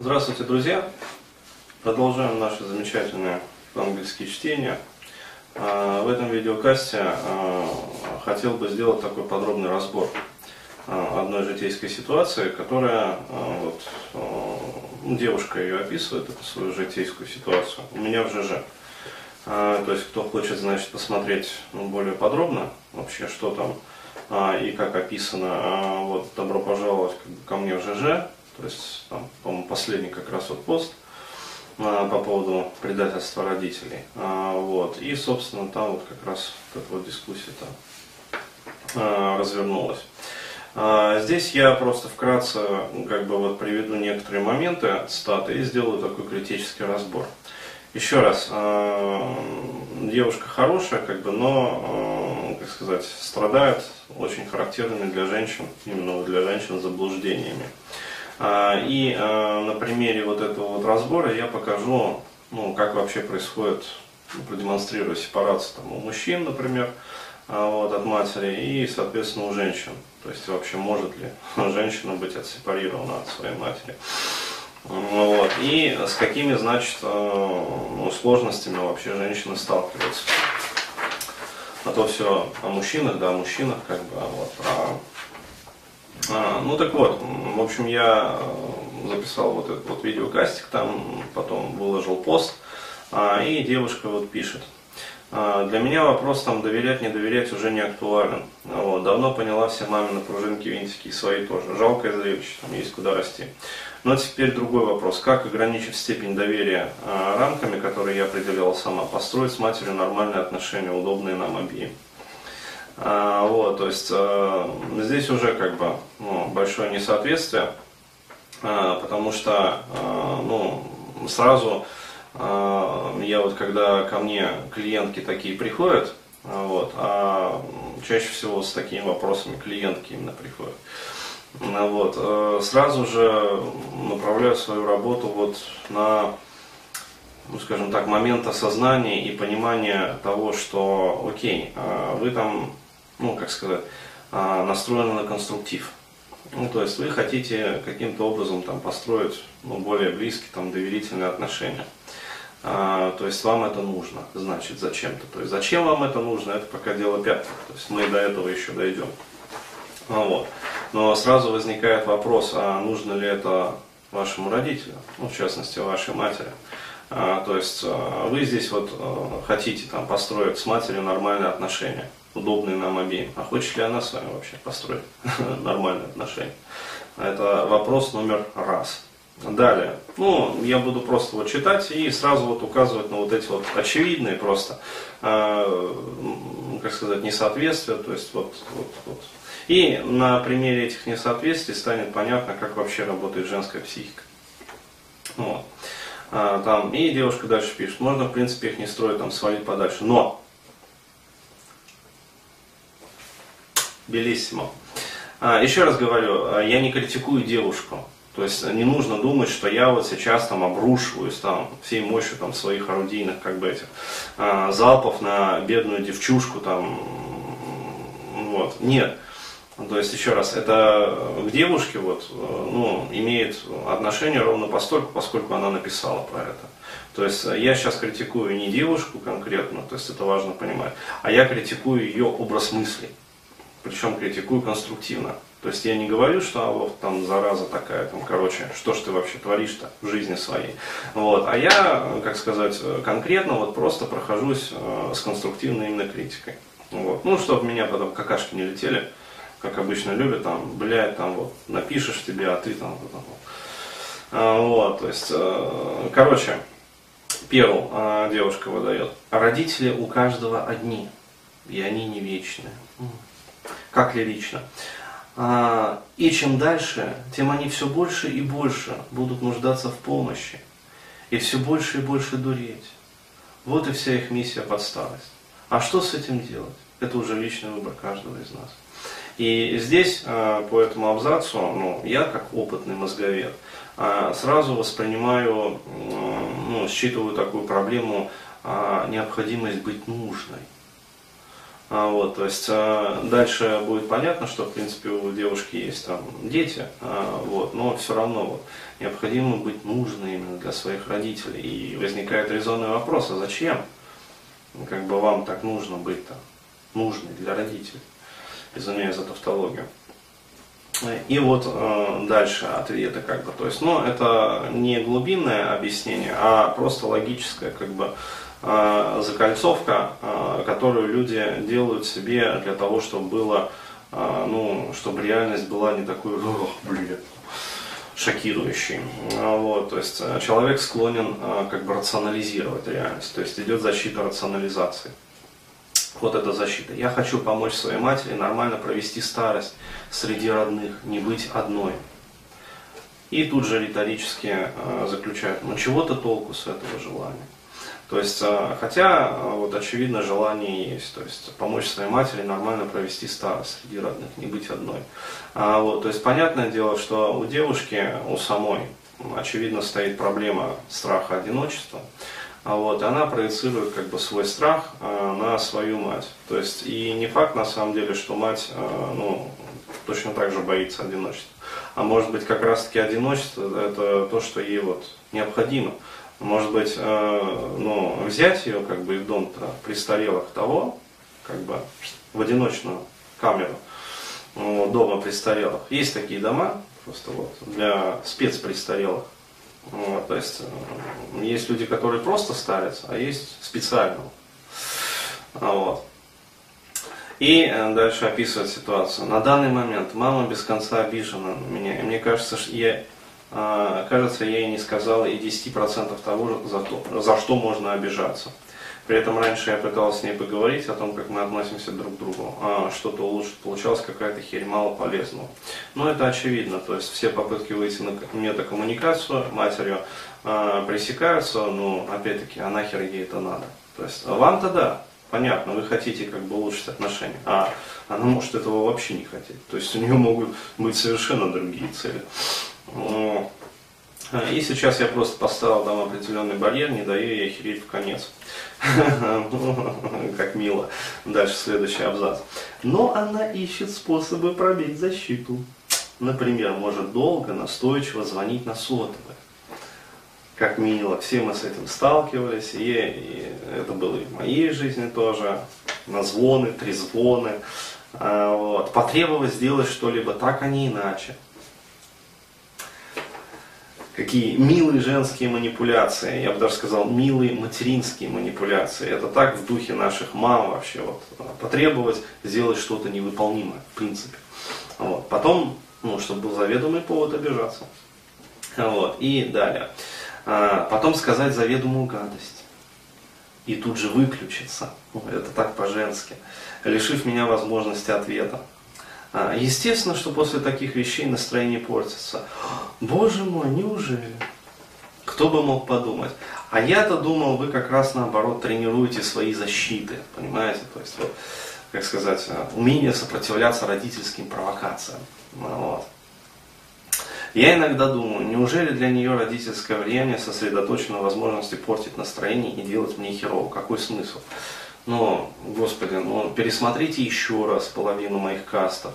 Здравствуйте, друзья! Продолжаем наши замечательные английские чтения. А, в этом видеокасте а, хотел бы сделать такой подробный разбор а, одной житейской ситуации, которая, вот, ну, девушка ее описывает, эту свою житейскую ситуацию, у меня в ЖЖ. То есть, кто хочет, значит, посмотреть ну, более подробно вообще, что там и как описано, вот, добро пожаловать ко мне в ЖЖ. То есть, там, по-моему, последний как раз вот пост а, по поводу предательства родителей. А, вот. И, собственно, там вот как раз вот эта вот дискуссия-то а, развернулась. А, здесь я просто вкратце как бы вот приведу некоторые моменты, цитаты, и сделаю такой критический разбор. Еще раз, а, девушка хорошая, как бы, но, а, как сказать, страдает очень характерными для женщин, именно для женщин заблуждениями. А, и а, на примере вот этого вот разбора я покажу, ну, как вообще происходит, ну, продемонстрирую сепарацию там, у мужчин, например, а, вот, от матери и, соответственно, у женщин. То есть вообще может ли женщина быть отсепарирована от своей матери. Вот. И с какими, значит, ну, сложностями вообще женщины сталкиваются. А то все о мужчинах, да, о мужчинах, как бы, вот, про а, ну так вот, в общем, я э, записал вот этот вот видеокастик, там потом выложил пост, а, и девушка вот пишет. А, для меня вопрос там доверять, не доверять уже не актуален. Вот, давно поняла все мамины пружинки, винтики и свои тоже. Жалкое зрелище, там есть куда расти. Но теперь другой вопрос. Как, ограничив степень доверия рамками, которые я определяла сама, построить с матерью нормальные отношения, удобные нам обеим? А, вот, то есть э, здесь уже как бы ну, большое несоответствие, а, потому что а, ну, сразу я вот когда ко мне клиентки такие приходят, вот, а чаще всего с такими вопросами клиентки именно приходят. Вот, э, сразу же направляю свою работу вот на, ну, скажем так, момент осознания и понимания того, что, окей, вы там ну, как сказать, а, настроены на конструктив. Ну, то есть вы хотите каким-то образом там построить ну, более близкие, там, доверительные отношения. А, то есть вам это нужно, значит, зачем-то. То есть зачем вам это нужно, это пока дело пятое. То есть мы до этого еще дойдем. А, вот. Но сразу возникает вопрос, а нужно ли это вашему родителю, ну, в частности, вашей матери. А, то есть а, вы здесь вот а, хотите там построить с матерью нормальные отношения удобные нам обеим. А хочет ли она с вами вообще построить нормальные отношения? Это вопрос номер раз. Далее. Ну, я буду просто вот читать и сразу вот указывать на вот эти вот очевидные просто, как сказать, несоответствия. То есть вот, вот, вот. И на примере этих несоответствий станет понятно, как вообще работает женская психика. Вот. А, там, и девушка дальше пишет, можно в принципе их не строить, там свалить подальше. Но Белиссимо. А, еще раз говорю, а, я не критикую девушку. То есть не нужно думать, что я вот сейчас там обрушиваюсь там всей мощью там своих орудийных как бы этих залпов на бедную девчушку там. Вот. Нет. То есть, еще раз, это к девушке вот, ну, имеет отношение ровно постольку, поскольку она написала про это. То есть я сейчас критикую не девушку конкретно, то есть это важно понимать, а я критикую ее образ мыслей причем критикую конструктивно. То есть я не говорю, что а вот там зараза такая, там, короче, что ж ты вообще творишь-то в жизни своей. Вот. А я, как сказать, конкретно вот просто прохожусь э, с конструктивной именно критикой. Вот. Ну, чтобы меня потом какашки не летели, как обычно любят, там, блядь, там вот напишешь тебе, а ты там вот. вот. А, вот, то есть, э, короче, Перл э, девушка выдает. Родители у каждого одни, и они не вечные как лирично. А, и чем дальше, тем они все больше и больше будут нуждаться в помощи. И все больше и больше дуреть. Вот и вся их миссия под старость. А что с этим делать? Это уже личный выбор каждого из нас. И здесь а, по этому абзацу, ну, я как опытный мозговед, а, сразу воспринимаю, ну, считываю такую проблему необходимость быть нужной. А, вот, то есть дальше будет понятно, что в принципе у девушки есть там дети, вот, но все равно вот, необходимо быть нужной именно для своих родителей. И возникает резонный вопрос, а зачем? Как бы вам так нужно быть-то, нужной для родителей. Извиняюсь за тавтологию. И вот э, дальше ответы как бы, то есть, ну, это не глубинное объяснение, а просто логическое как бы э, закольцовка, э, которую люди делают себе для того, чтобы было, э, ну, чтобы реальность была не такой, о, блин, шокирующей. Вот, то есть э, человек склонен э, как бы рационализировать реальность, то есть идет защита рационализации вот эта защита. Я хочу помочь своей матери нормально провести старость среди родных, не быть одной. И тут же риторически э, заключают, ну чего-то толку с этого желания. То есть, э, хотя, э, вот очевидно, желание есть, то есть помочь своей матери нормально провести старость среди родных, не быть одной. А, вот, то есть, понятное дело, что у девушки, у самой, очевидно, стоит проблема страха одиночества. А вот, она проецирует как бы свой страх э, на свою мать. То есть и не факт на самом деле, что мать э, ну, точно так же боится одиночества. А может быть как раз таки одиночество это то, что ей вот необходимо. Может быть, э, ну, взять ее как бы в дом-то престарелых того, как бы в одиночную камеру ну, дома престарелых. Есть такие дома, просто вот, для спецпрестарелых. Вот, то есть э, есть люди, которые просто старятся, а есть специально. Вот. И э, дальше описывает ситуацию. На данный момент мама без конца обижена на меня. И мне кажется, что я, э, кажется, я ей не сказала и 10% того, за, то, за что можно обижаться. При этом раньше я пытался с ней поговорить о том, как мы относимся друг к другу, а что-то улучшить, получалась какая-то херь мало полезного. Но это очевидно, то есть все попытки выйти на метакоммуникацию матерью э, пресекаются, но опять-таки, а нахер ей это надо? То есть вам-то да, понятно, вы хотите как бы улучшить отношения, а она может этого вообще не хотеть. То есть у нее могут быть совершенно другие цели. И сейчас я просто поставил там определенный барьер, не даю ей хереть в конец. Как мило. Дальше следующий абзац. Но она ищет способы пробить защиту. Например, может долго, настойчиво звонить на сотовый. Как мило. Все мы с этим сталкивались. И, и это было и в моей жизни тоже. На звоны, трезвоны. А, вот. Потребовать сделать что-либо так, а не иначе какие милые женские манипуляции, я бы даже сказал, милые материнские манипуляции. Это так в духе наших мам вообще, вот, потребовать сделать что-то невыполнимое, в принципе. Вот. Потом, ну, чтобы был заведомый повод обижаться. Вот. И далее. А, потом сказать заведомую гадость. И тут же выключиться. Это так по-женски. Лишив меня возможности ответа. А, естественно, что после таких вещей настроение портится. Боже мой, неужели? Кто бы мог подумать? А я-то думал, вы как раз наоборот тренируете свои защиты, понимаете? То есть, вот, как сказать, а, умение сопротивляться родительским провокациям. Ну вот. Я иногда думаю, неужели для нее родительское влияние сосредоточено возможности портить настроение и делать мне херово? Какой смысл? Но, господи, ну пересмотрите еще раз половину моих кастов.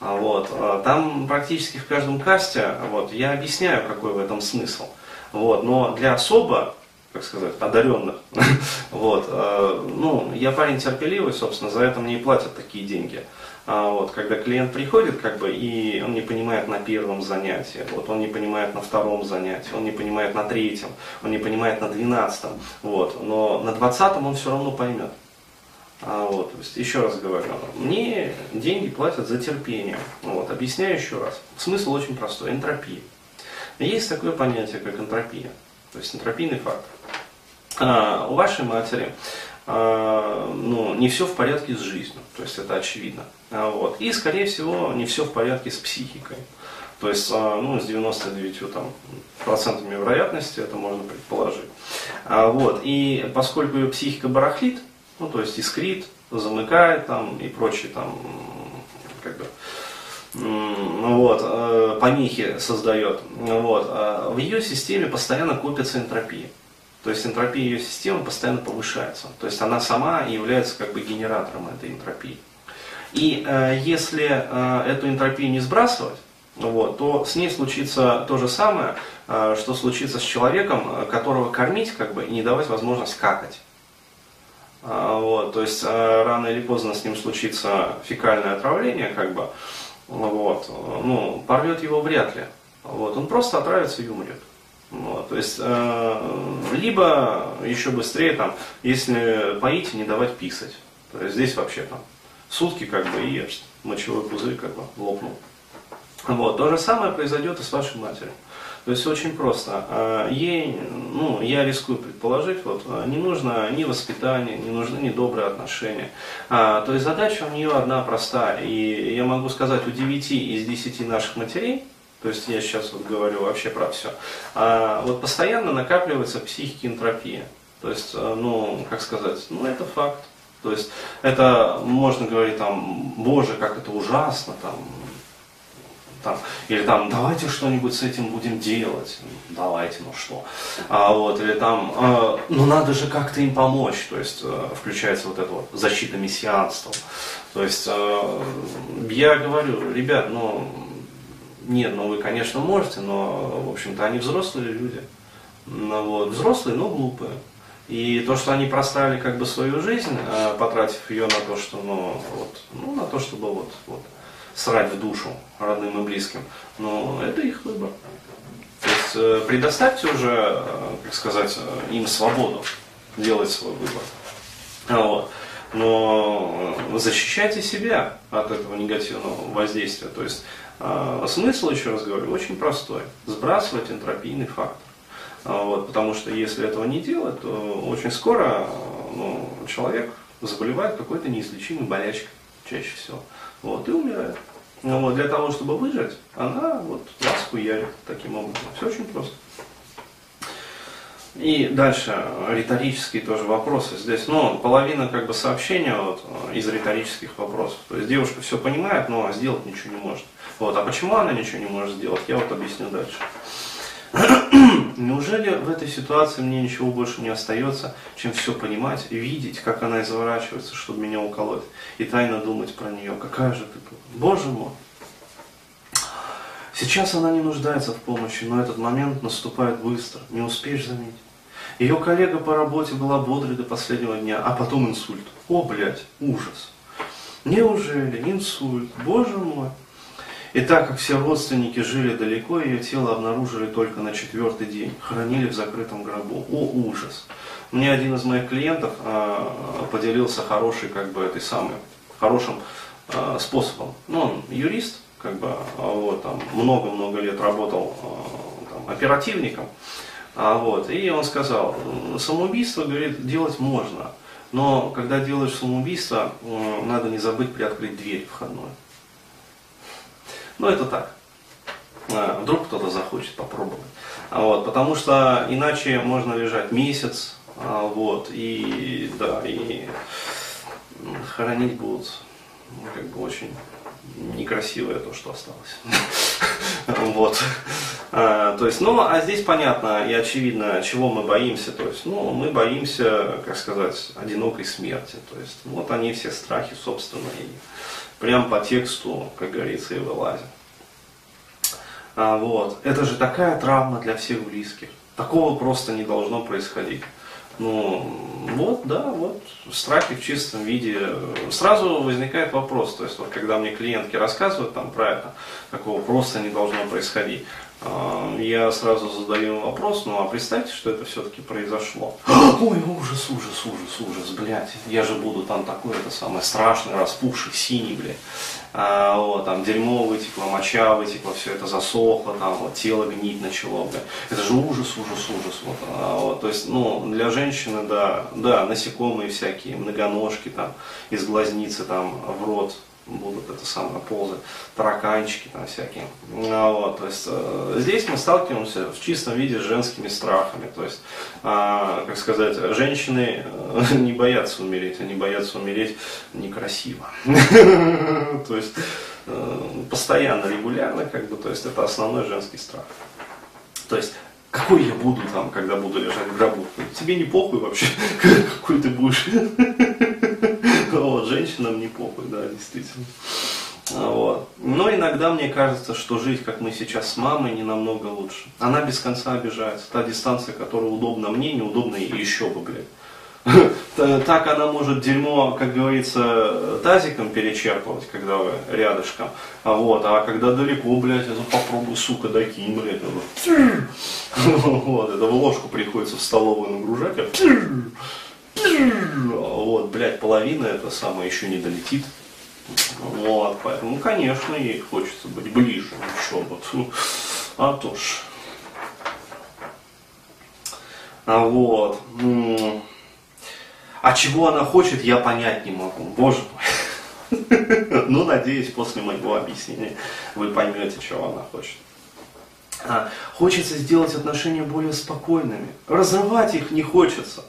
А вот. А там практически в каждом касте вот, я объясняю, какой в этом смысл. Вот. Но для особо, как сказать, одаренных, вот, э, ну, я парень терпеливый, собственно, за это мне и платят такие деньги. А вот, когда клиент приходит, как бы, и он не понимает на первом занятии, вот, он не понимает на втором занятии, он не понимает на третьем, он не понимает на двенадцатом, вот, но на двадцатом он все равно поймет. А, вот, то есть, еще раз говорю, мне деньги платят за терпение. Вот, объясняю еще раз. Смысл очень простой. Энтропия. Есть такое понятие, как энтропия. То есть энтропийный фактор. А, у вашей матери а, ну, не все в порядке с жизнью. То есть это очевидно. А, вот. И, скорее всего, не все в порядке с психикой. То есть, а, ну, с 99 там, процентами вероятности это можно предположить. А, вот. И поскольку ее психика барахлит, ну, то есть искрит, замыкает там и прочие там, как бы, ну вот, э, помехи создает. Вот. А в ее системе постоянно копится энтропия. То есть энтропия ее системы постоянно повышается. То есть она сама является как бы генератором этой энтропии. И э, если э, эту энтропию не сбрасывать, вот, то с ней случится то же самое, э, что случится с человеком, э, которого кормить как бы, и не давать возможность какать. Э, вот, то есть э, рано или поздно с ним случится фекальное отравление, как бы, вот, ну, порвет его вряд ли. Вот, он просто отравится и умрет. Вот, то есть, э, либо еще быстрее, там, если поить, не давать писать. То есть здесь вообще там сутки как бы и мочевой пузырь как бы лопнул. Вот, то же самое произойдет и с вашей матерью. То есть очень просто. А, ей, ну, я рискую предположить, вот, не нужно ни воспитание, не нужны ни добрые отношения. А, то есть задача у нее одна простая. И я могу сказать, у 9 из 10 наших матерей, то есть я сейчас вот говорю вообще про все, а, вот постоянно накапливается психики энтропия. То есть, а, ну, как сказать, ну это факт. То есть это можно говорить там, боже, как это ужасно, там, там, или там, давайте что-нибудь с этим будем делать, давайте, ну что, а, вот, или там, э, ну надо же как-то им помочь, то есть э, включается вот эта вот защита мессианством, то есть э, я говорю, ребят, ну, нет, ну вы, конечно, можете, но, в общем-то, они взрослые люди, ну, вот, взрослые, но глупые, и то, что они простали как бы свою жизнь, э, потратив ее на то, что, ну, вот, ну, на то, чтобы вот, вот, срать в душу родным и близким, но это их выбор. То есть э, предоставьте уже, э, как сказать, им свободу делать свой выбор. Вот. Но защищайте себя от этого негативного воздействия. То есть смысл, еще раз говорю, очень простой. Сбрасывать энтропийный фактор. А, вот, потому что если этого не делать, то очень скоро ну, человек заболевает какой-то неизлечимой болячкой, чаще всего. Вот, и умирает. Но вот, для того, чтобы выжить, она вот вас хуярит таким образом. Все очень просто. И дальше риторические тоже вопросы. Здесь, ну, половина как бы сообщения вот, из риторических вопросов. То есть девушка все понимает, но сделать ничего не может. Вот. А почему она ничего не может сделать, я вот объясню дальше. Неужели в этой ситуации мне ничего больше не остается, чем все понимать видеть, как она изворачивается, чтобы меня уколоть, и тайно думать про нее, какая же ты, Боже мой. Сейчас она не нуждается в помощи, но этот момент наступает быстро, не успеешь заметить. Ее коллега по работе была бодрой до последнего дня, а потом инсульт. О, блядь, ужас. Неужели инсульт? Боже мой. И так как все родственники жили далеко, ее тело обнаружили только на четвертый день. Хранили в закрытом гробу. О, ужас! Мне один из моих клиентов э, поделился хороший, как бы, этой самой, хорошим э, способом. Ну, он юрист, как бы, а вот, там, много-много лет работал там, оперативником. А, вот, и он сказал, самоубийство, говорит, делать можно. Но когда делаешь самоубийство, надо не забыть приоткрыть дверь входную. Ну, это так. А, вдруг кто-то захочет попробовать. А вот, потому что иначе можно лежать месяц, а, вот, и да, и хоронить будут ну, как бы очень некрасивое то, что осталось. Вот. То есть, ну, а здесь понятно и очевидно, чего мы боимся. То есть, ну, мы боимся, как сказать, одинокой смерти. То есть, вот они все страхи собственные прям по тексту, как говорится, и вылазит. А, вот. Это же такая травма для всех близких. Такого просто не должно происходить. Ну, вот, да, вот, страхи в чистом виде. Сразу возникает вопрос, то есть, вот, когда мне клиентки рассказывают там про это, такого просто не должно происходить. Я сразу задаю вопрос, ну а представьте, что это все-таки произошло. Ой, ужас, ужас, ужас, ужас, блядь. Я же буду там такой, это самое страшное, распухший, синий, блядь. А, вот, там дерьмо вытекло, моча вытекла, все это засохло, там вот тело гнить начало, блядь. Это же ужас, ужас, ужас. Вот, а, вот, то есть, ну, для женщины, да, да, насекомые всякие, многоножки там, из глазницы там в рот будут это самое ползать, тараканчики там всякие. А, вот, то есть э, здесь мы сталкиваемся в чистом виде с женскими страхами. То есть, э, как сказать, женщины э, не боятся умереть, они боятся умереть некрасиво. То есть э, постоянно, регулярно, как бы, то есть это основной женский страх. То есть какой я буду там, когда буду лежать в гробу? Тебе не похуй вообще, какой ты будешь. Вот, женщинам не похуй, да, действительно. Вот. Но иногда мне кажется, что жить, как мы сейчас с мамой, не намного лучше. Она без конца обижается. Та дистанция, которая удобна мне, неудобна ей еще бы, блядь. Так она может дерьмо, как говорится, тазиком перечерпывать, когда вы рядышком. А вот, а когда далеко, блядь, это попробуй, сука, докинь, блядь. Вот, это в ложку приходится в столовую нагружать, а вот, блядь, половина это самое еще не долетит. Вот, поэтому, ну, конечно, ей хочется быть ближе, еще вот. Ну, а то ж. А вот. А чего она хочет, я понять не могу. Боже мой. Ну, надеюсь, после моего объяснения вы поймете, чего она хочет. А, хочется сделать отношения более спокойными. Разрывать их не хочется.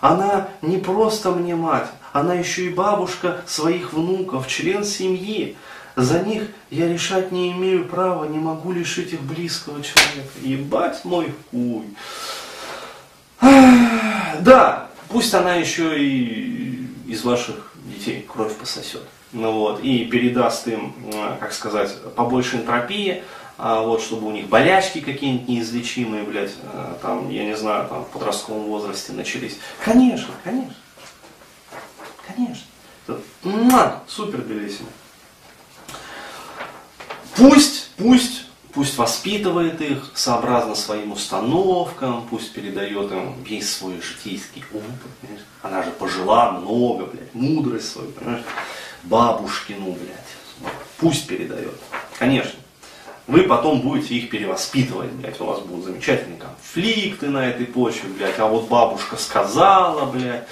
Она не просто мне мать, она еще и бабушка своих внуков, член семьи. За них я решать не имею права, не могу лишить их близкого человека. Ебать мой хуй. Да, Пусть она еще и из ваших детей кровь пососет. Ну вот, и передаст им, э, как сказать, побольше энтропии, а вот, чтобы у них болячки какие-нибудь неизлечимые, блядь, э, там, я не знаю, там, в подростковом возрасте начались. Конечно, конечно. Конечно. Супер белесина. Пусть, пусть пусть воспитывает их сообразно своим установкам, пусть передает им весь свой житейский опыт. Понимаешь? Она же пожила много, блядь, мудрость свою, понимаешь? Бабушкину, блядь. Пусть передает. Конечно. Вы потом будете их перевоспитывать, блядь, у вас будут замечательные конфликты на этой почве, блядь, а вот бабушка сказала, блядь.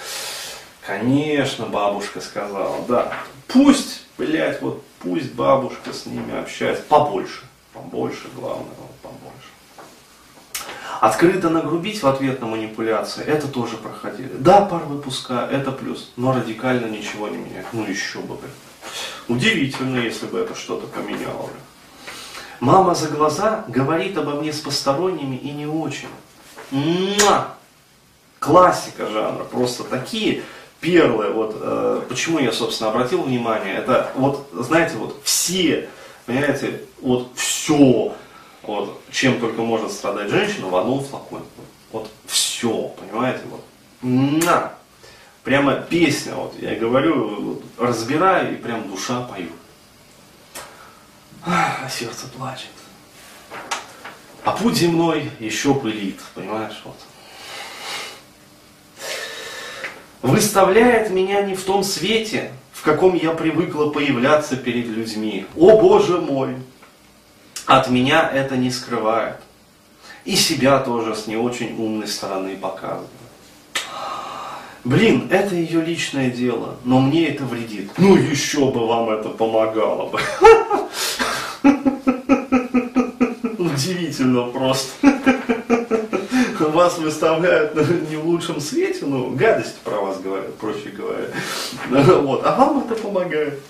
Конечно, бабушка сказала, да. Пусть, блядь, вот пусть бабушка с ними общается побольше побольше, главное, побольше. Открыто нагрубить в ответ на манипуляции, это тоже проходили. Да, пар выпуска, это плюс, но радикально ничего не меняет. Ну еще бы. Удивительно, если бы это что-то поменяло. Мама за глаза говорит обо мне с посторонними и не очень. Муа! Классика жанра, просто такие первые, вот э, почему я, собственно, обратил внимание, это вот, знаете, вот все Понимаете, вот все, вот, чем только может страдать женщина в одном флаконе. Вот все, понимаете, вот. На! Прямо песня, вот я говорю, вот, разбираю и прям душа поет. А сердце плачет. А путь земной еще пылит, понимаешь, вот. Выставляет меня не в том свете, в каком я привыкла появляться перед людьми. О Боже мой! От меня это не скрывает. И себя тоже с не очень умной стороны показывает. Блин, это ее личное дело, но мне это вредит. Ну еще бы вам это помогало бы. Удивительно просто вас выставляют не в лучшем свете, ну, гадости про вас говорят, проще говоря. Вот, а вам это помогает.